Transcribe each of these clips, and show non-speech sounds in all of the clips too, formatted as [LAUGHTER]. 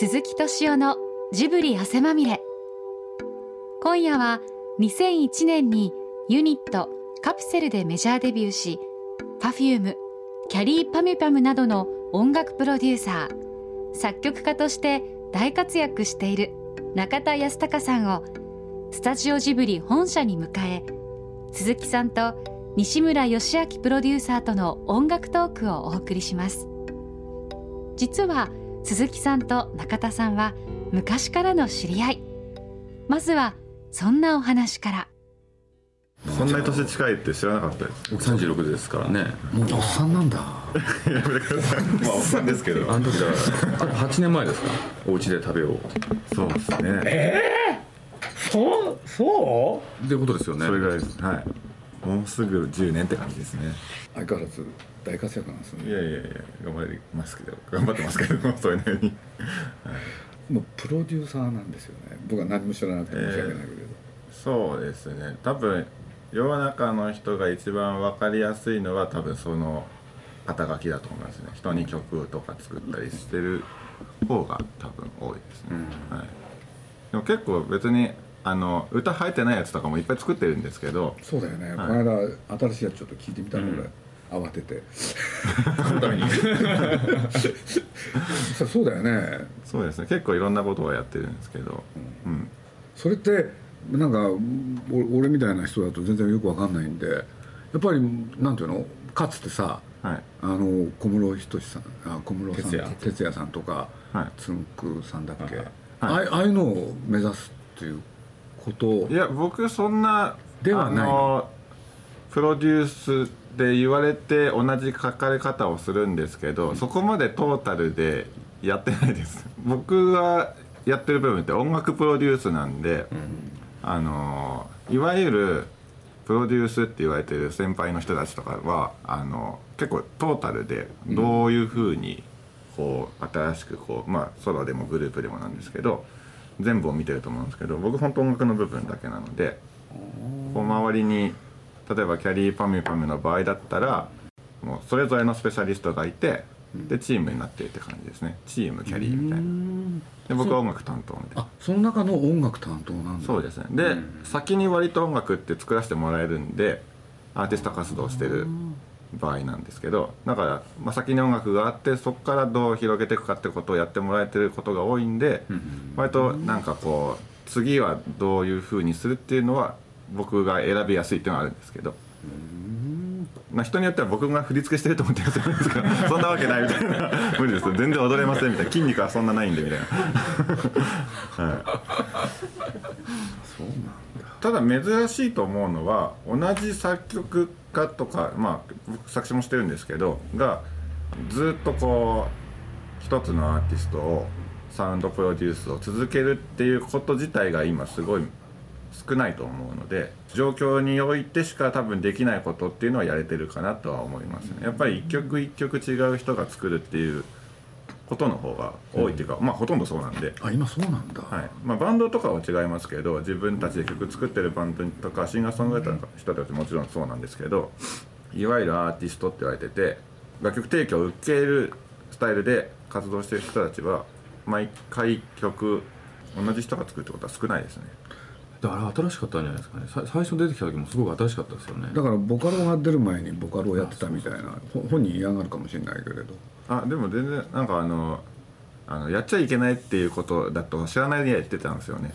鈴木敏夫のジブリ汗まみれ。今夜は2001年にユニットカプセルでメジャーデビューし Perfume キャリーパミュパムなどの音楽プロデューサー作曲家として大活躍している中田康隆さんをスタジオジブリ本社に迎え鈴木さんと西村義明プロデューサーとの音楽トークをお送りします。実は鈴木さんと中田さんは昔からの知り合い。まずはそんなお話から。そんなに年近いって知らなかったです。僕36ですからね。もうおっさんなんだ。やめてくださいまあおっさんですけど。あの時だからあ8年前ですか？お家で食べよう。そうですね。そう？そっていうことですよね。それぐらいです。はいもうすぐ10年って感じですね。相変わらず大活躍なんですね。いやいやいや頑張りますけど頑張ってますけどもそれなりに。もうプロデューサーなんですよね。僕は何も知らなくて申し訳ないけれど、そうですね。多分世の中の人が一番分かりやすいのは多分その肩書きだと思いますね。人に曲とか作ったりしてる方が多分多いですね、はい、でも結構別にあの歌入ってないやつとかもいっぱい作ってるんですけど。そうだよね、はい。この間新しいやつちょっと聞いてみたら、俺。慌てて。[LAUGHS] そう [LAUGHS] そうだよね。そうですね。結構いろんなことをやってるんですけど、うん、それってなんかお俺みたいな人だと全然よくわかんないんでやっぱりなんていうの？かつてさはい。あの小室仁さんあ小室さん哲也。哲也さんとか、はい。つんくさんだっけ、はい。ああいああいうのを目指すっていうこといや僕そんなではない。あのプロデュースで言われて同じ書かれ方をするんですけど、そこまでトータルでやってないです。[LAUGHS] 僕がやってる部分って音楽プロデュースなんで、あのいわゆるプロデュースって言われてる先輩の人たちとかはあの結構トータルでどういうふうにこう新しくこうまあソロでもグループでもなんですけど全部を見てると思うんですけど僕本当音楽の部分だけなのでこう周りに例えばキャリーパミュパミュの場合だったらもうそれぞれのスペシャリストがいてでチームになっているって感じですね。チームキャリーみたいな。で僕は音楽担当みたいな。あその中の音楽担当なんだ。そうですね。で、先に割と音楽って作らせてもらえるんでアーティスト活動してる場合なんですけどだから、まあ、先に音楽があってそこからどう広げていくかってことをやってもらえてることが多いんで、割となんかこう次はどういうふうにするっていうのは僕が選びやすいっていうのはあるんですけど。まあ、人によっては僕が振り付けしてると思ってるんですけど [LAUGHS] そんなわけないみたいな。[LAUGHS] 無理です。全然踊れませんみたいな。筋肉はそんなないんでみたいな、[LAUGHS] はい、ただ珍しいと思うのは同じ作曲家とかまあ僕作詞もしてるんですけどがずっとこう一つのアーティストをサウンドプロデュースを続けるっていうこと自体が今すごい少ないと思うので状況においてしか多分できないことっていうのはやれてるかなとは思いますね。やっぱり一曲一曲違う人が作るっていうことの方が多いっていうか、まあほとんどそうなんで。あ今そうなんだ、はい。まあ、バンドとかは違いますけど自分たちで曲作ってるバンドとかシンガーソングライターの人たちもちろんそうなんですけどいわゆるアーティストって言われてて楽曲提供を受けるスタイルで活動してる人たちは毎回曲同じ人が作るってことは少ないですねだから新しかったんじゃないですかね。さ最初出てきた時もすごく新しかったですよね。だからボカロが出る前にボカロをやってたみたいなほ本人嫌がるかもしれないけれど。あでも全然なんかあのあのやっちゃいけないっていうことだと知らないでやってたんですよね。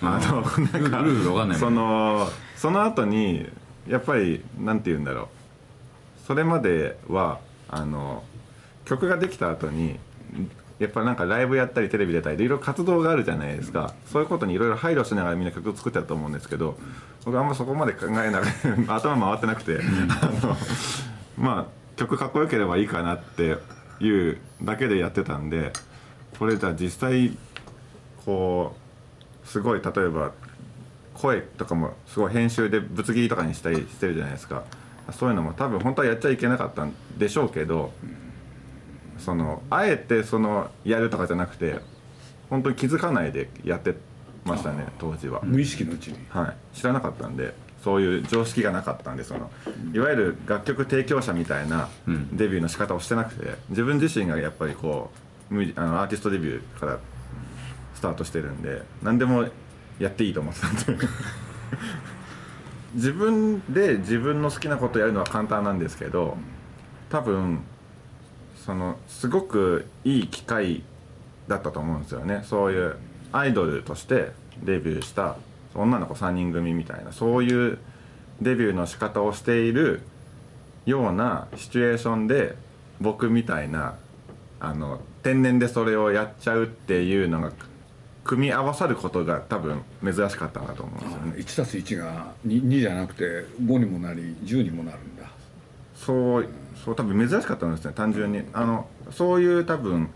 あのなんかルールわかんないそのその後にやっぱりなんて言うんだろう。それまではあの曲ができた後にやっぱなんかライブやったりテレビ出たりいろいろ活動があるじゃないですか。そういうことにいろいろ配慮しながらみんな曲を作ってたと思うんですけど僕あんまそこまで考えながら頭回ってなくてあのまあ曲かっこよければいいかなっていうだけでやってたんでこれじゃあ実際こうすごい例えば声とかもすごい編集でぶつ切りとかにしたりしてるじゃないですか。そういうのも多分本当はやっちゃいけなかったんでしょうけどそのあえてそのやるとかじゃなくて本当に気づかないでやってましたね当時は、無意識のうちに。はい、知らなかったんでそういう常識がなかったんでそのいわゆる楽曲提供者みたいなデビューの仕方をしてなくて自分自身がやっぱりこうあのアーティストデビューからスタートしてるんで何でもやっていいと思ってたんで。[LAUGHS] 自分で自分の好きなことをやるのは簡単なんですけど多分そのすごくいい機会だったと思うんですよね。そういうアイドルとしてデビューした女の子3人組みたいなそういうデビューの仕方をしているようなシチュエーションで僕みたいなあの天然でそれをやっちゃうっていうのが組み合わさることが多分珍しかったなと思うんですよね。1たす1が 2, 2じゃなくて5にもなり10にもなるんだ。そうそう多分珍しかったんですね単純に。あのそういう多分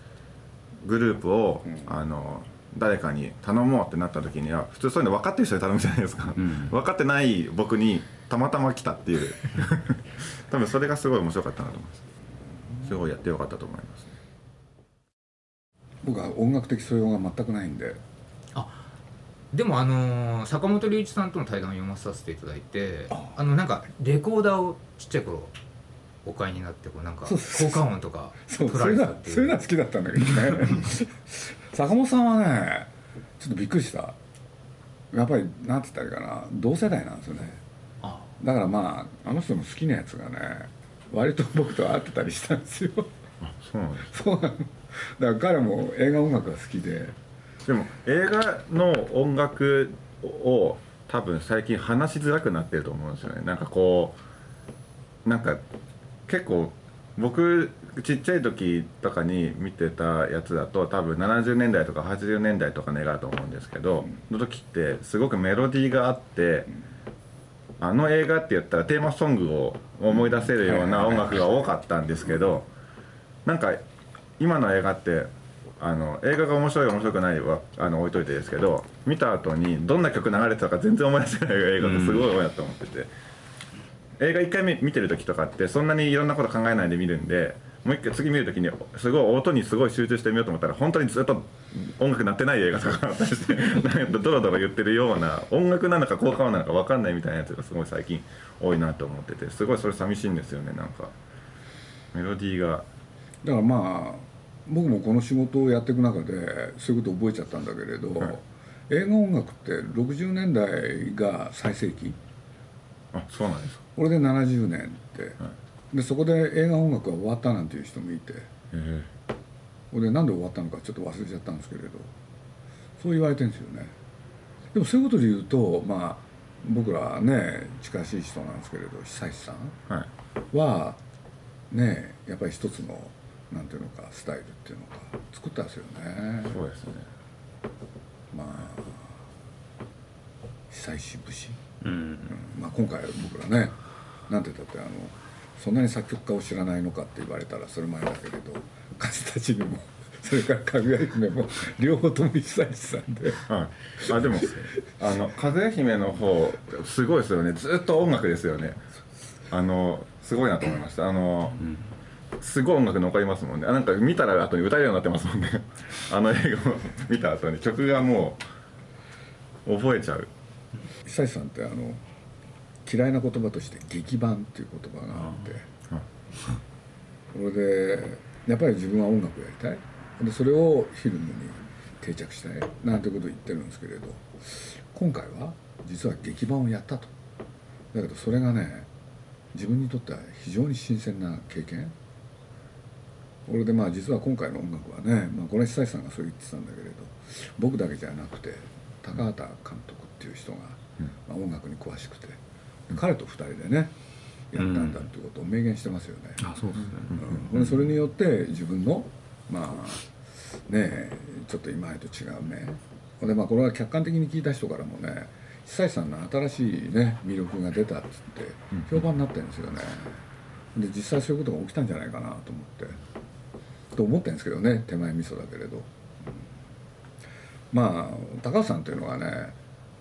グループを、あの誰かに頼もうってなった時には普通そういうの分かってる人に頼むじゃないですか、分かってない僕にたまたま来たっていう。[LAUGHS] 多分それがすごい面白かったなと思います。すごいやってよかったと思いますね。僕は音楽的素養が全くないんで。でもあのー坂本龍一さんとの対談を読まさせていただいてあのなんかレコーダーをちっちゃい頃お買いになってこうなんかそうそう効果音とかそう取それなられてたっていう。そういうのは好きだったんだけどね。坂本さんはねちょっとびっくりした。やっぱりなんて言ったらいいかな。同世代なんですよね。あ。だからまああの人の好きなやつがね割と僕と合ってたりしたんですよ。そうなんですそうなの。だから彼も映画音楽が好きで。でも映画の音楽を多分最近話しづらくなってると思うんですよね。なんかこうなんか結構僕ちっちゃい時とかに見てたやつだと多分70年代とか80年代とかの映画だと思うんですけど、の時ってすごくメロディーがあって、あの映画って言ったらテーマソングを思い出せるような音楽が多かったんですけどなんか今の映画ってあの映画が面白い面白くないはあの置いといてですけど見た後にどんな曲流れてたか全然思い出せない映画がすごい多いなと思ってて、映画1回目見てる時とかってそんなにいろんなこと考えないで見るんでもう一回次見る時にすごい音にすごい集中してみようと思ったら本当にずっと音楽鳴ってない映画とかあったりして [LAUGHS] なんかドロドロ言ってるような音楽なのか効果音なのか分かんないみたいなやつがすごい最近多いなと思っててすごいそれ寂しいんですよねなんか。メロディーが。だからまあ僕もこの仕事をやっていく中でそういうことを覚えちゃったんだけれど、はい。映画音楽って60年代が最盛期あそうなんですか。これで70年って、でそこで映画音楽が終わったなんていう人もいて。へこれでなんで終わったのかちょっと忘れちゃったんですけれど。そう言われてるんですよね。でもそういうことで言うとまあ僕らね近しい人なんですけれど久石さん。えはい。はねやっぱり一つのなんていうのかスタイルっていうのか作ったんですよね。そうですね。まあ久石節、うんうん。まあ、今回僕らねなんて言ったってあのそんなに作曲家を知らないのかって言われたらそれまでだけれど風たちにも [LAUGHS] それからかぐや姫も両方とも久石さんで。はい、あでも [LAUGHS] あの「かぐや姫」の方すごいですよね。ずっと音楽ですよね。あのすごいなと思いました。あの、すごい音楽残りますもんね。あなんか見たら後に歌えるようになってますもんね。あの映画を見た後に曲がもう覚えちゃう久石さんってあの嫌いな言葉として劇版っていう言葉があって。それでやっぱり自分は音楽をやりたい。でそれをフィルムに定着したいなんてことを言ってるんですけれど。今回は実は劇版をやったと。だけどそれがね自分にとっては非常に新鮮な経験。これでまあ実は今回の音楽はね、まあ、これは久石さんがそう言ってたんだけれど僕だけじゃなくて高畑監督っていう人が、まあ、音楽に詳しくて。彼と二人でねやったんだっていうことを明言してますよね。あそうですね。うん。でそれによって自分のまあねえちょっと今までと違う目でまあこれは客観的に聞いた人からもね久石さんの新しいね魅力が出たっつって評判になってるんですよね。で実際そういうことが起きたんじゃないかなと思って。と思ってるんですけどね手前味噌だけれど、うん。まあ高橋さんっていうのはね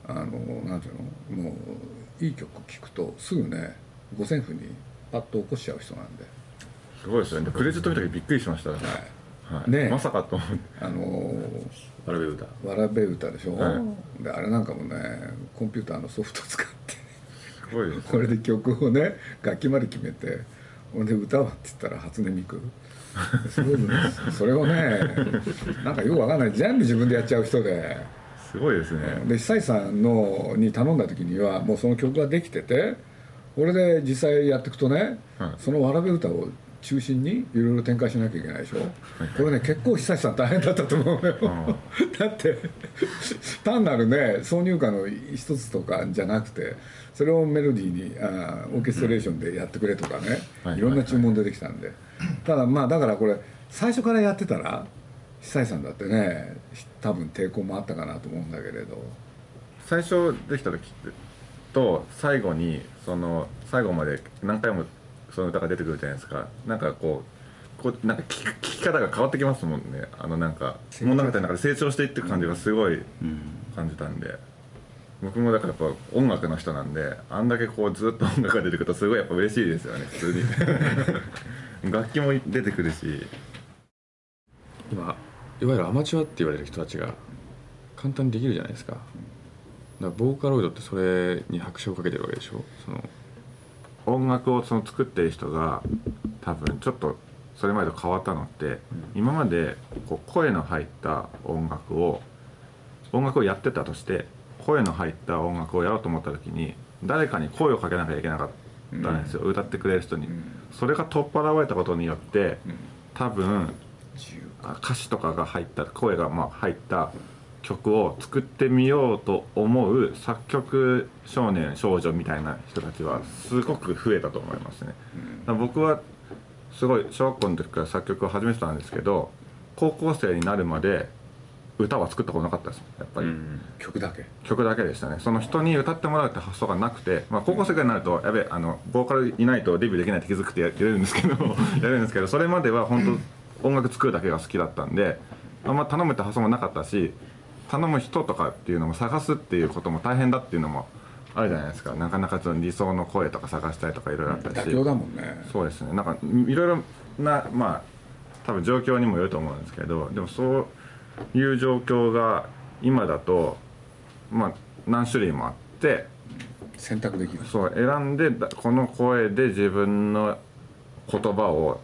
あのなんていうのもういい曲聴くとすぐね五線譜にパッと起こしちゃう人なんで。すごいですよね。クレジット見た時びっくりしました。ね、はい。ねえ。まさかと思って。あのわらべ歌。わらべ歌でしょ、はであれなんかもねコンピューターのソフト使って。すごいですこれで曲をね楽器まで決めてほんで歌はって言ったら初音ミク。すごいそれをねなんかよくわかんない。全部自分でやっちゃう人ですごいですね。で久石さんのに頼んだ時にはもうその曲ができててこれで実際やっていくとね、はい。そのわらべ歌を中心にいろいろ展開しなきゃいけないでしょ、これね結構久石さん大変だったと思うのよ、[LAUGHS] だって単なるね挿入歌の一つとかじゃなくてそれをメロディーにあーオーケストレーションでやってくれとかね、はい。いろんな注文出てきたんで、ただまあだからこれ最初からやってたら久石さんだってね多分抵抗もあったかなと思うんだけれど。最初できた時と最後にその最後まで何回もその歌が出てくるじゃないですか。なんかこうこうなんか聞き聞き方が変わってきますもんね。あのなんか物語の中で成長していってる感じがすごい感じたんで、僕もだからやっぱ音楽の人なんであんだけこうずっと音楽が出てくるとすごいやっぱ嬉しいですよね普通に。[LAUGHS] 楽器も出てくるし今いわゆるアマチュアって言われる人たちが簡単にできるじゃないですか。だからボーカロイドってそれに拍車をかけてるわけでしょ。その音楽をその作ってる人が多分ちょっとそれまでと変わったのって、今までこう声の入った音楽を音楽をやってたとして声の入った音楽をやろうと思った時に誰かに声をかけなきゃいけなかったんですよ、歌ってくれる人に、それが取っ払われたことによって多分あ歌詞とかが入った声がまあ入った曲を作ってみようと思う作曲少年少女みたいな人たちはすごく増えたと思いますね。僕はすごい小学校の時から作曲を始めてたんですけど高校生になるまで歌は作ったことなかったですやっぱり、曲だけ？曲だけでしたね。その人に歌ってもらうって発想がなくて、まあ、高校生ぐらいになるとやべえあのボーカルいないとデビューできないって気づくってややれるんですけど [LAUGHS] やれるんですけどそれまでは本当音楽作るだけが好きだったんであんま頼むって発想もなかったし頼む人とかっていうのも探すっていうことも大変だっていうのもあるじゃないですか。なかなかその理想の声とか探したりとかいろいろあったし。妥協だもんね。そうですね。なんかいろいろなまあ多分状況にもよると思うんですけどでもそういう状況が今だとまあ何種類もあって選択できる。そう選んでだこの声で自分の言葉を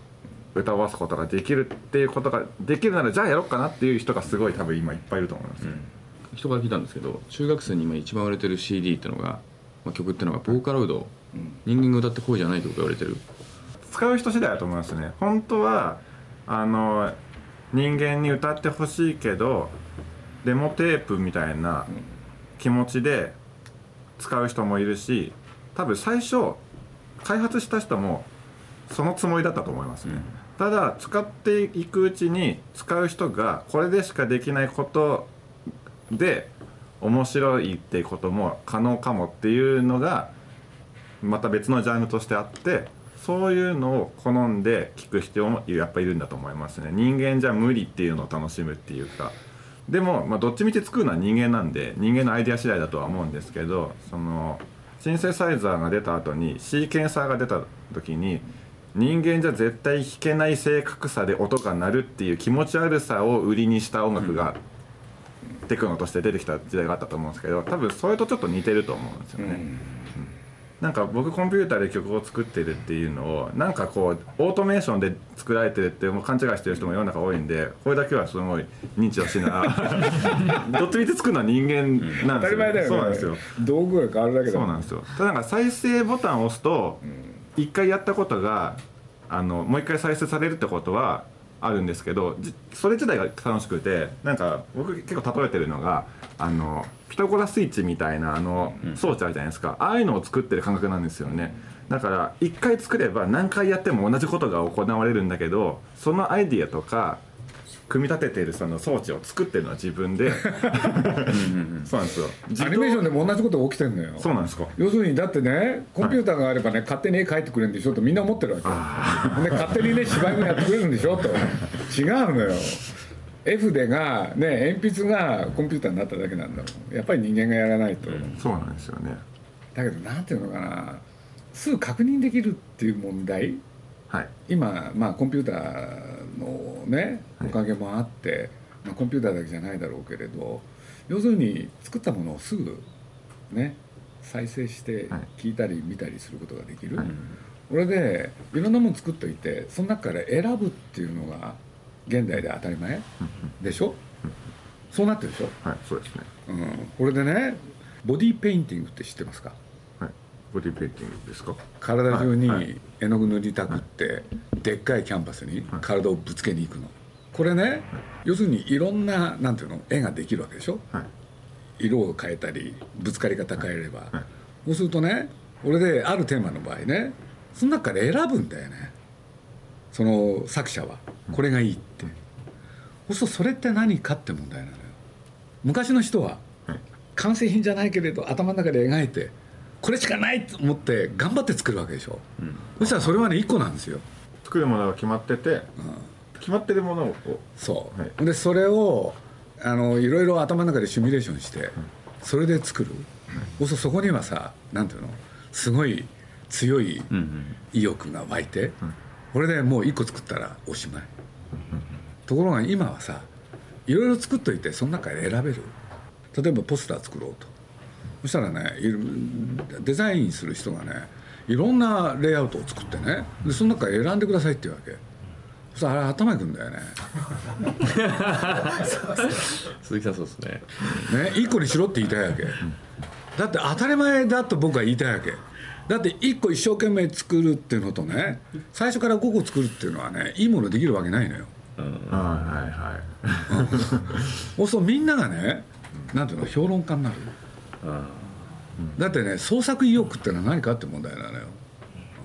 歌わすことができるっていうことができるならじゃあやろうかなっていう人がすごい多分今いっぱいいると思います、人から聞いたんですけど中学生に今一番売れてる CD ってのが、まあ、曲ってのがボーカロイド、人間が歌って声じゃないってことが言われてる。使う人次第だと思いますね。本当はあの人間に歌ってほしいけどデモテープみたいな気持ちで使う人もいるし多分最初開発した人もそのつもりだったと思いますね、ただ使っていくうちに使う人がこれでしかできないことで面白いっていうことも可能かもっていうのがまた別のジャンルとしてあってそういうのを好んで聞く人もやっぱいるんだと思いますね。人間じゃ無理っていうのを楽しむっていうか。でも、まあ、どっちみち作るのは人間なんで人間のアイデア次第だとは思うんですけどそのシンセサイザーが出た後にシーケンサーが出た時に人間じゃ絶対弾けない正確さで音が鳴るっていう気持ち悪さを売りにした音楽がテクノとして出てきた時代があったと思うんですけど多分それとちょっと似てると思うんですよね。なんか僕コンピューターで曲を作ってるっていうのをなんかこうオートメーションで作られてるってもう勘違いしてる人も世の中多いんでこれだけはすごい認知をしながら [LAUGHS] どっちみち作るのは人間なん当ですよ、そうなんですよ。道具が変わるだけだもそうなんですよ。ただなんか再生ボタンを押すと一回やったことがあのもう一回再生されるってことはあるんですけどじそれ自体が楽しくてなんか僕結構例えてるのがあのピタゴラスイッチみたいなあの装置あるじゃないですか、ああいうのを作ってる感覚なんですよね。だから一回作れば何回やっても同じことが行われるんだけどそのアイディアとか組み立ててるその装置を作ってるのは自分で。そうなんですよ。自アニメーション動でも同じことが起きてんのよ。そうなんですか。要するにだってねコンピューターがあればね、勝手に絵描いてくれるんでしょとみんな思ってるわけ。よで勝手にね芝居もやってくれるんでしょと。違うのよ。絵筆がね鉛筆がコンピューターになっただけなんだもん。やっぱり人間がやらないと、そうなんですよね。だけどなんていうのかな。すぐ確認できるっていう問題はい。今、まあ、コンピューターのねおかげもあって、まあ、コンピューターだけじゃないだろうけれど要するに作ったものをすぐね再生してはい。聞いたり見たりすることができる、はい。これでいろんなもの作っといてその中から選ぶっていうのが現代で当たり前でしょ？そうなってるでしょ、はいそうですね。うん、これでねボディペインティングって知ってますか？はいボディペインティングですか？体中に絵の具塗りたくってでっかいキャンバスに体をぶつけに行くの。これね要するにいろんななんていうの？絵ができるわけでしょ？はい。色を変えたりぶつかり方変えれば、はい。そうするとね俺であるテーマの場合ねその中から選ぶんだよね。その作者は。これがいいって、そうするとそれって何かって問題なのよ。昔の人ははい。完成品じゃないけれど頭の中で描いてこれしかないと思って頑張って作るわけでしょ、そしたらそれはね1個なんですよ。作るものが決まってて決まってるものをそう、はい。でそれをあのいろいろ頭の中でシミュレーションしてそれで作る、そうするとそこにはさなんていうの？すごい強い意欲が湧いて、これでもう一個作ったらおしまい、ところが今はさいろいろ作っといてその中で選べる。例えばポスター作ろうとそしたらねデザインする人がねいろんなレイアウトを作ってねでその中から選んでくださいっていうわけ。そしたらあれ頭にくんだよね。[LAUGHS] 鈴木さんそうですね。ね一個にしろって言いたいわけ。だって当たり前だと僕は言いたいわけ。だって一個一生懸命作るっていうのとね最初から5個作るっていうのはねいいものできるわけないのよ。はいはい [LAUGHS] そうするとみんながねなんていうの評論家になるだってね創作意欲ってのは何かって問題なのよ。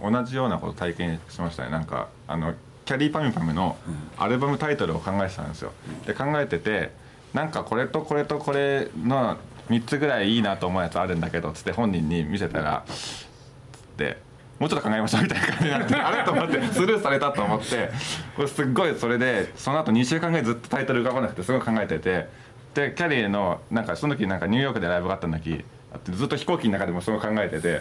同じようなこと体験しましたね。なんかあのキャリーパミュパミュのアルバムタイトルを考えてたんですよ。で考えててなんかこれとこれとこれの3つぐらいいいなと思うやつあるんだけどつって本人に見せたらつってもうちょっと考えましょうみたいな感じになって [LAUGHS] あれと思ってスルーされたと思ってこれすっごいそれでその後2週間ぐらいずっとタイトル浮かばなくてすごい考えててでキャリーのなんかその時なんかニューヨークでライブがあったんだきあってずっと飛行機の中でもすごい考えてて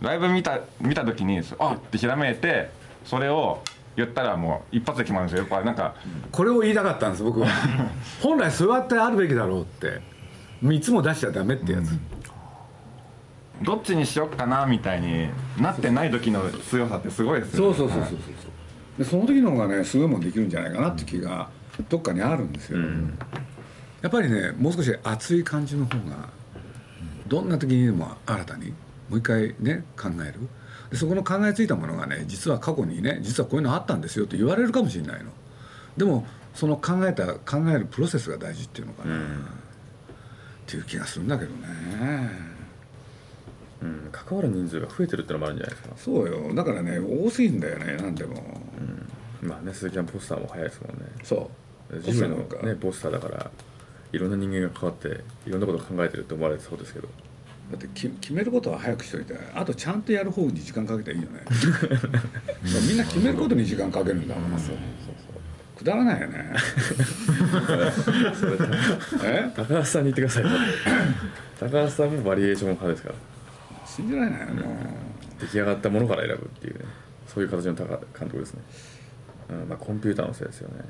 ライブ見た見た時にあっってひらめいてそれを言ったらもう一発で決まるんですよ。やっぱなんかこれを言いたかったんです僕は。[LAUGHS] 本来そうやってあるべきだろうっていつも出しちゃダメってやつ、どっちにしよっかなみたいになってない時の強さってすごいですよね。そうそうそうそうそう。でその時の方がねすごいもんできるんじゃないかなって気がどっかにあるんですよ、やっぱりねもう少し熱い感じの方がどんな時にでも新たにもう一回ね考える。でそこの考えついたものがね実は過去にね実はこういうのあったんですよと言われるかもしれないの。でもその考えた考えるプロセスが大事っていうのかな、っていう気がするんだけどね。うん関わる人数が増えてるってのもあるんじゃないですか。そうよ。だからね多すぎんだよね何でも、まあね鈴木さんポスターも早いですもんね。そう。ジブリのねポスターだからいろんな人間が関わっていろんなことを考えてるって思われてそうですけど。だってき決めることは早くしといてあとちゃんとやる方に時間かけたらいいよね。みんな決めることに時間かけるんだもんくだらないよね。[LAUGHS] え？高橋さんに言ってください。高橋さんもバリエーション派ですから。信じられないよも出来上がったものから選ぶっていうね。そういう形の高監督ですね、うんまあ、コンピューターのせいですよね。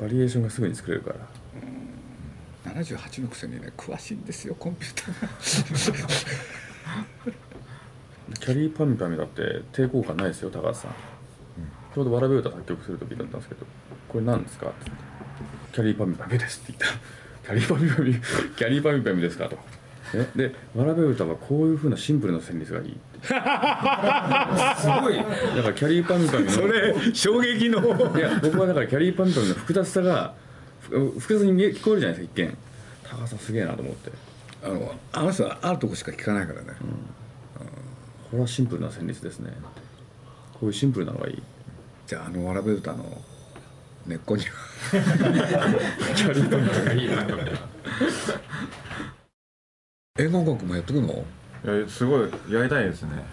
バリエーションがすぐに作れるから。う78のくせにね詳しいんですよコンピューター [LAUGHS] キャリーパミュパミだって抵抗感ないですよ高橋さん、ちょうど「わらべ歌」作曲する時だったんですけど「これ何ですか?」ってって「キャリーパミュパミです」って言った「キャリーパミュパミキャリーパミュパミですか?」と。えで「わらべ歌」はこういうふうなシンプルな旋律がいいってすごいだからキャリーパミュパミのそれ衝撃のいや僕はだからキャリーパンパンの複雑さが複雑に見え聞こえるじゃないですか一見。高橋さんすげえなと思って。あのあの人はあるとこしか聞かないからね、これはシンプルな旋律ですね。こういうシンプルなのがいい。じゃああのわらべ歌の根っこには。キャリーパンパンがいいな映画音楽もやってくの？いやすごいやりたいですね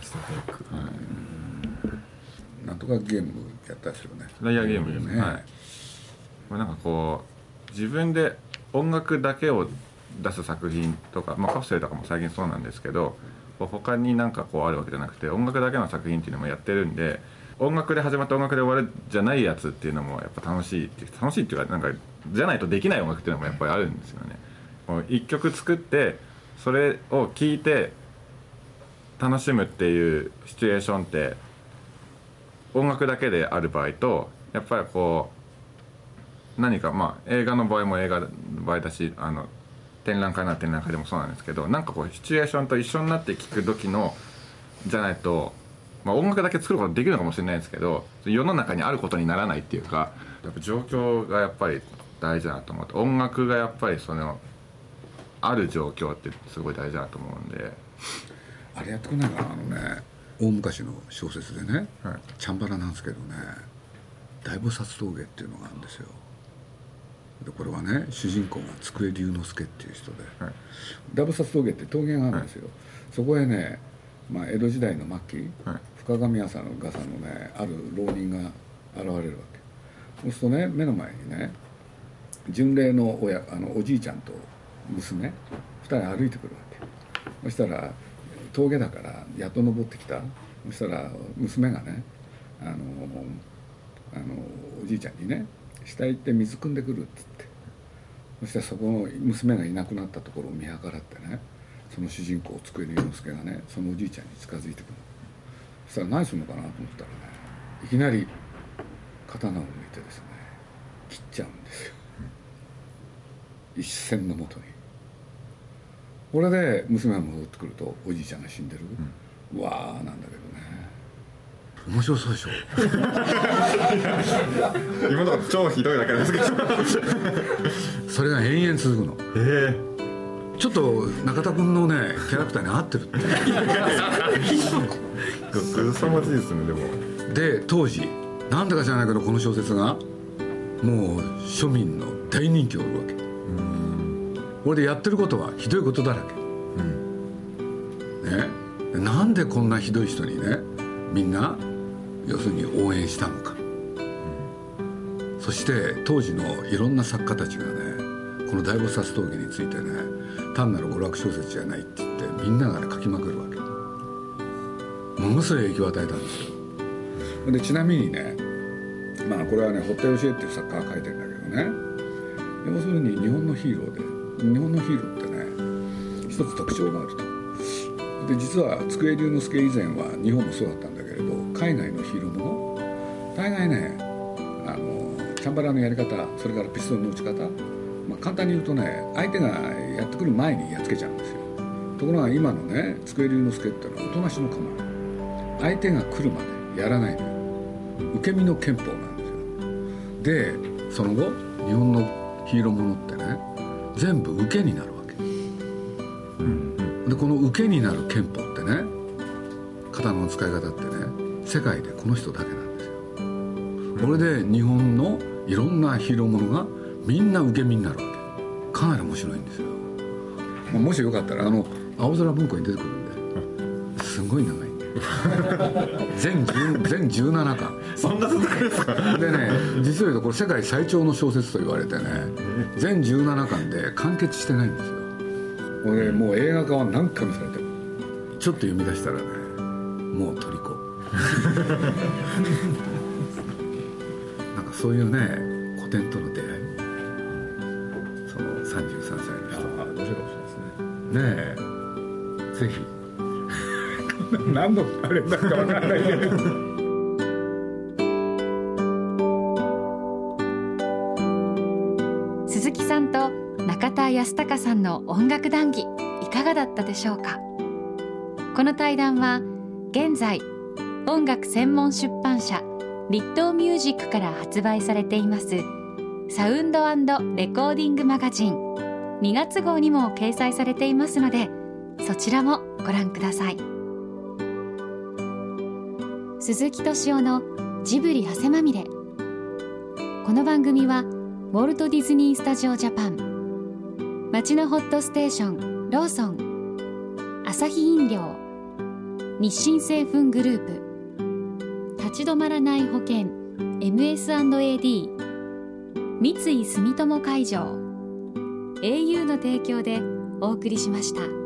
なんとかゲームやったりするね。ライアーゲームですね、ね。はい。まあなんかこう自分で音楽だけを出す作品とか、まあ、カプセルとかも最近そうなんですけど他になんかこうあるわけじゃなくて音楽だけの作品っていうのもやってるんで音楽で始まって音楽で終わるじゃないやつっていうのもやっぱ楽しいって楽しいっていうかなんかじゃないとできない音楽っていうのもやっぱりあるんですよね。こう一曲作ってそれを聴いて楽しむっていうシチュエーションって音楽だけである場合とやっぱりこう何かまあ映画の場合も映画の場合だしあの展覧会なら展覧会でもそうなんですけどなんかこうシチュエーションと一緒になって聴く時のじゃないと、まあ、音楽だけ作ることできるのかもしれないですけど世の中にあることにならないっていうかやっぱ状況がやっぱり大事だなと思って音楽がやっぱりそのある状況ってすごい大事だと思うんで。あれやってくんないかなあのね大昔の小説でね、はいチャンバラなんですけどね大菩薩峠っていうのがあるんですよでこれはね主人公が机龍之介っていう人で、はい。大菩薩峠って峠があるんですよ、そこへね、まあ、江戸時代の末期、はい。深神朝の笠のねある浪人が現れるわけ。そうするとね目の前にね巡礼の親あのおじいちゃんと娘2人歩いてくるわけ。そしたら峠だからやっと登ってきた。そしたら娘がねあのあのおじいちゃんにね「下行って水汲んでくる」っつって。そしたらそこの娘がいなくなったところを見計らってねその主人公机の之助がねそのおじいちゃんに近づいてくるそしたら何するのかなと思ったらねいきなり刀を抜いてですね切っちゃうんですよ。一線のもとに。これで娘が戻ってくるとおじいちゃんが死んでる、うわーなんだけどね面白そうでしょ。[LAUGHS] 今のところ超ひどいだけですけど。[LAUGHS] それが延々続くの。えちょっと中田君のねキャラクターに合ってるって。え凄まじいですねでもで当時なんだか知らないけどこの小説がもう庶民の大人気を売るわけ。これでやってることはひどいことだらけ、ね。でなんでこんなひどい人にねみんな要するに応援したのか、そして当時のいろんな作家たちがねこの大菩薩峠についてね単なる娯楽小説じゃないって言ってみんながね書きまくるわけ。ものすごい影響を与えたんですよ。でちなみにねまあこれはね堀田芳恵っていう作家が書いてるんだけどね。要するに日本のヒーローで日本のヒーローってね一つ特徴があると。で実は机龍之介以前は日本もそうだったんだ海外のヒーローもの？大概ねあのチャンバラのやり方それからピストルの撃ち方、まあ、簡単に言うとね相手がやってくる前にやっつけちゃうんですよ。ところが今のね机龍之介っていうのはおとなしの構え相手が来るまでやらないのよ受け身の憲法なんですよ。でその後日本のヒーローものってね全部受けになるわけ。でこの受けになる憲法ってね刀の使い方ってね世界でこの人だけなんですよ。これで日本のいろんなヒーローものがみんな受け身になるわけ。かなり面白いんですよ、まあもしよかったらあの青空文庫に出てくるんですごい長い [LAUGHS] 全10全17巻。そんな続くんですか？でね実を言うとこれ世界最長の小説と言われてね全17巻で完結してないんですよ。これもう映画化は何回もされてる。ちょっと読み出したらねもう虜なんかそういうね古典との出会い。その33歳の人ああ面白いかもしれないですねねえ。ぜひ。[LAUGHS] 何のあれだかわかんないけど。[LAUGHS] 鈴木さんと中田康隆さんの音楽談義いかがだったでしょうか？この対談は現在音楽専門出版社リットーミュージックから発売されていますサウンドレコーディングマガジン。2月号にも掲載されていますのでそちらもご覧ください。鈴木敏夫のジブリ汗まみれ。この番組はウォルト・ディズニー・スタジオ・ジャパン。町のホットステーションローソン。アサヒ飲料。日清製粉グループ。立ち止まらない保険 MS&AD 三井住友海上 au の提供でお送りしました。